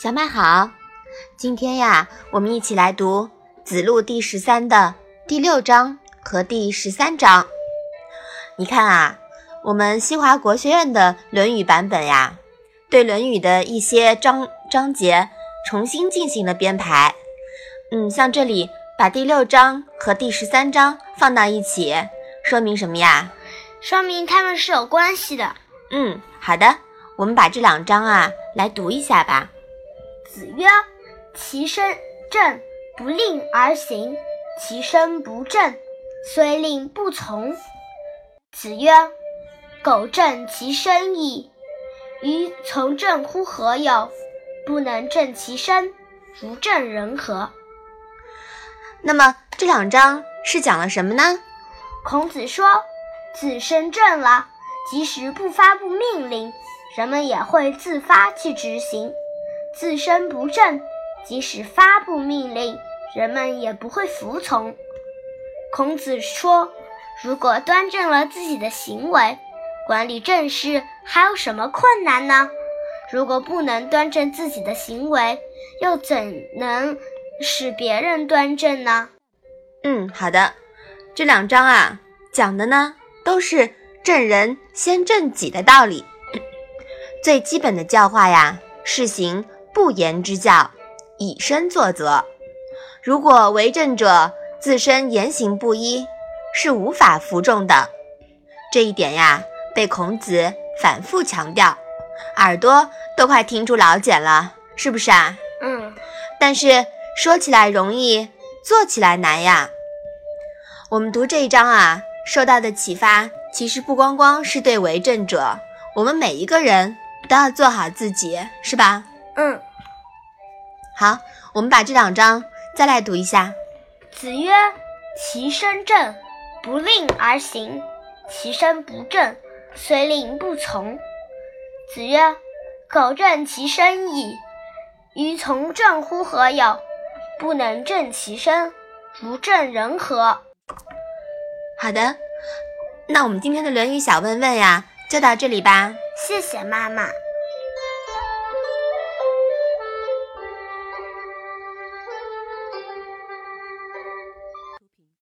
小麦好，今天呀，我们一起来读《子路》第十三的第六章和第十三章。你看啊，我们西华国学院的《论语》版本呀，对《论语》的一些章章节重新进行了编排。嗯，像这里把第六章和第十三章放到一起，说明什么呀？说明他们是有关系的。嗯，好的，我们把这两章啊来读一下吧。子曰：“其身正，不令而行；其身不正，虽令不从。”子曰：“苟正其身矣，于从政乎何有？不能正其身，如正人何？”那么这两章是讲了什么呢？孔子说：“子身正了，即使不发布命令，人们也会自发去执行。”自身不正，即使发布命令，人们也不会服从。孔子说：“如果端正了自己的行为，管理政事还有什么困难呢？如果不能端正自己的行为，又怎能使别人端正呢？”嗯，好的。这两章啊，讲的呢都是正人先正己的道理。最基本的教化呀，是行。不言之教，以身作则。如果为政者自身言行不一，是无法服众的。这一点呀，被孔子反复强调，耳朵都快听出老茧了，是不是啊？嗯。但是说起来容易，做起来难呀。我们读这一章啊，受到的启发，其实不光光是对为政者，我们每一个人都要做好自己，是吧？嗯。好，我们把这两章再来读一下。子曰：“其身正，不令而行；其身不正，虽令不从。”子曰：“苟正其身矣，于从政乎何有？不能正其身，如正人何？”好的，那我们今天的《论语》小问问呀，就到这里吧。谢谢妈妈。